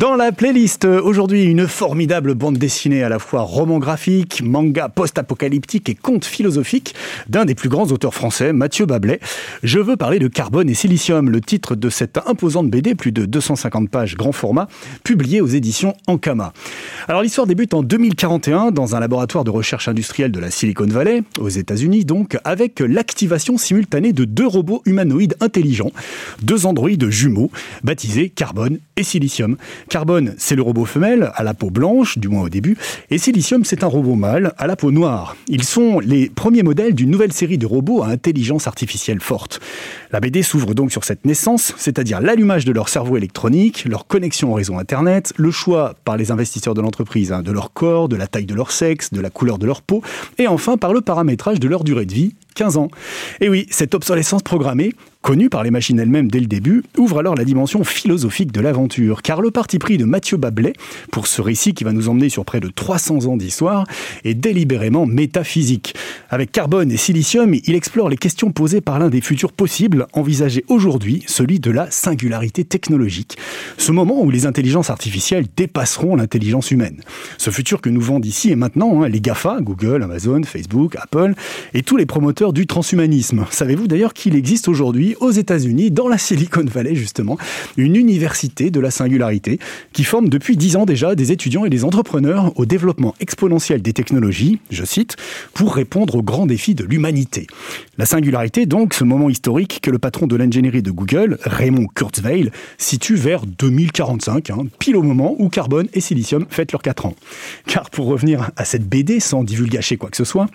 Dans la playlist, aujourd'hui, une formidable bande dessinée à la fois roman graphique, manga post-apocalyptique et conte philosophique d'un des plus grands auteurs français, Mathieu Bablet. Je veux parler de Carbone et Silicium, le titre de cette imposante BD, plus de 250 pages grand format, publiée aux éditions Ankama. Alors l'histoire débute en 2041 dans un laboratoire de recherche industrielle de la Silicon Valley, aux États-Unis donc, avec l'activation simultanée de deux robots humanoïdes intelligents, deux androïdes jumeaux, baptisés Carbone et Silicium. Carbone, c'est le robot femelle, à la peau blanche, du moins au début, et Silicium, c'est un robot mâle, à la peau noire. Ils sont les premiers modèles d'une nouvelle série de robots à intelligence artificielle forte. La BD s'ouvre donc sur cette naissance, c'est-à-dire l'allumage de leur cerveau électronique, leur connexion au réseau Internet, le choix par les investisseurs de l'entreprise hein, de leur corps, de la taille de leur sexe, de la couleur de leur peau, et enfin par le paramétrage de leur durée de vie, 15 ans. Et oui, cette obsolescence programmée, connue par les machines elles-mêmes dès le début, ouvre alors la dimension philosophique de l'aventure, car le parti pris de Mathieu Bablet, pour ce récit qui va nous emmener sur près de 300 ans d'histoire, est délibérément métaphysique. Avec carbone et silicium, il explore les questions posées par l'un des futurs possibles, envisagés aujourd'hui, celui de la singularité technologique. Ce moment où les intelligences artificielles dépasseront l'intelligence humaine. Ce futur que nous vendent ici et maintenant, hein, les GAFA, Google, Amazon, Facebook, Apple, et tous les promoteurs du transhumanisme. Savez-vous d'ailleurs qu'il existe aujourd'hui aux États-Unis, dans la Silicon Valley justement, une université de la singularité qui forme depuis dix ans déjà des étudiants et des entrepreneurs au développement exponentiel des technologies, je cite, pour répondre aux grands défis de l'humanité. La singularité, donc, ce moment historique que le patron de l'ingénierie de Google, Raymond Kurzweil, situe vers 2045, hein, pile au moment où carbone et silicium fêtent leurs 4 ans. Car pour revenir à cette BD, sans divulgacher quoi que ce soit,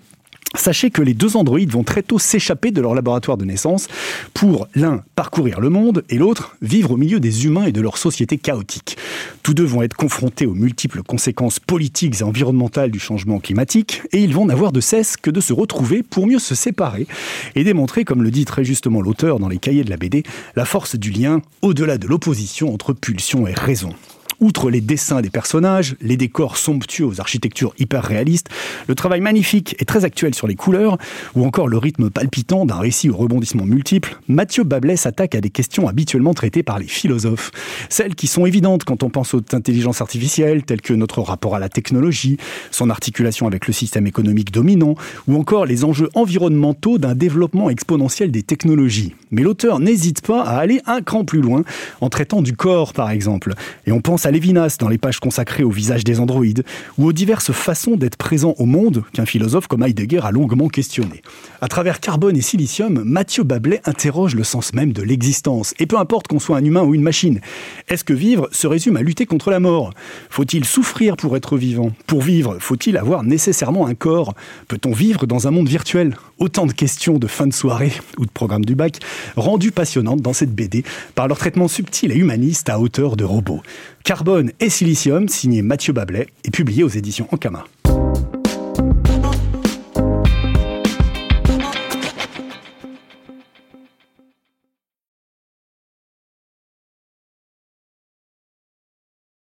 Sachez que les deux androïdes vont très tôt s'échapper de leur laboratoire de naissance pour l'un parcourir le monde et l'autre vivre au milieu des humains et de leur société chaotique. Tous deux vont être confrontés aux multiples conséquences politiques et environnementales du changement climatique et ils vont n'avoir de cesse que de se retrouver pour mieux se séparer et démontrer, comme le dit très justement l'auteur dans les cahiers de la BD, la force du lien au-delà de l'opposition entre pulsion et raison. Outre les dessins des personnages, les décors somptueux aux architectures hyper réalistes, le travail magnifique et très actuel sur les couleurs, ou encore le rythme palpitant d'un récit aux rebondissements multiples, Mathieu Bablet s'attaque à des questions habituellement traitées par les philosophes. Celles qui sont évidentes quand on pense aux intelligences artificielles, telles que notre rapport à la technologie, son articulation avec le système économique dominant, ou encore les enjeux environnementaux d'un développement exponentiel des technologies. Mais l'auteur n'hésite pas à aller un cran plus loin en traitant du corps, par exemple. Et on pense à Lévinas dans les pages consacrées au visage des androïdes, ou aux diverses façons d'être présent au monde qu'un philosophe comme Heidegger a longuement questionné. À travers carbone et silicium, Mathieu Bablet interroge le sens même de l'existence. Et peu importe qu'on soit un humain ou une machine, est-ce que vivre se résume à lutter contre la mort? Faut-il souffrir pour être vivant? Pour vivre, faut-il avoir nécessairement un corps? Peut-on vivre dans un monde virtuel? Autant de questions de fin de soirée ou de programme du bac, rendues passionnantes dans cette BD par leur traitement subtil et humaniste à hauteur de robots. Carbone et Silicium, signé Mathieu Bablet, et publié aux éditions Ankama.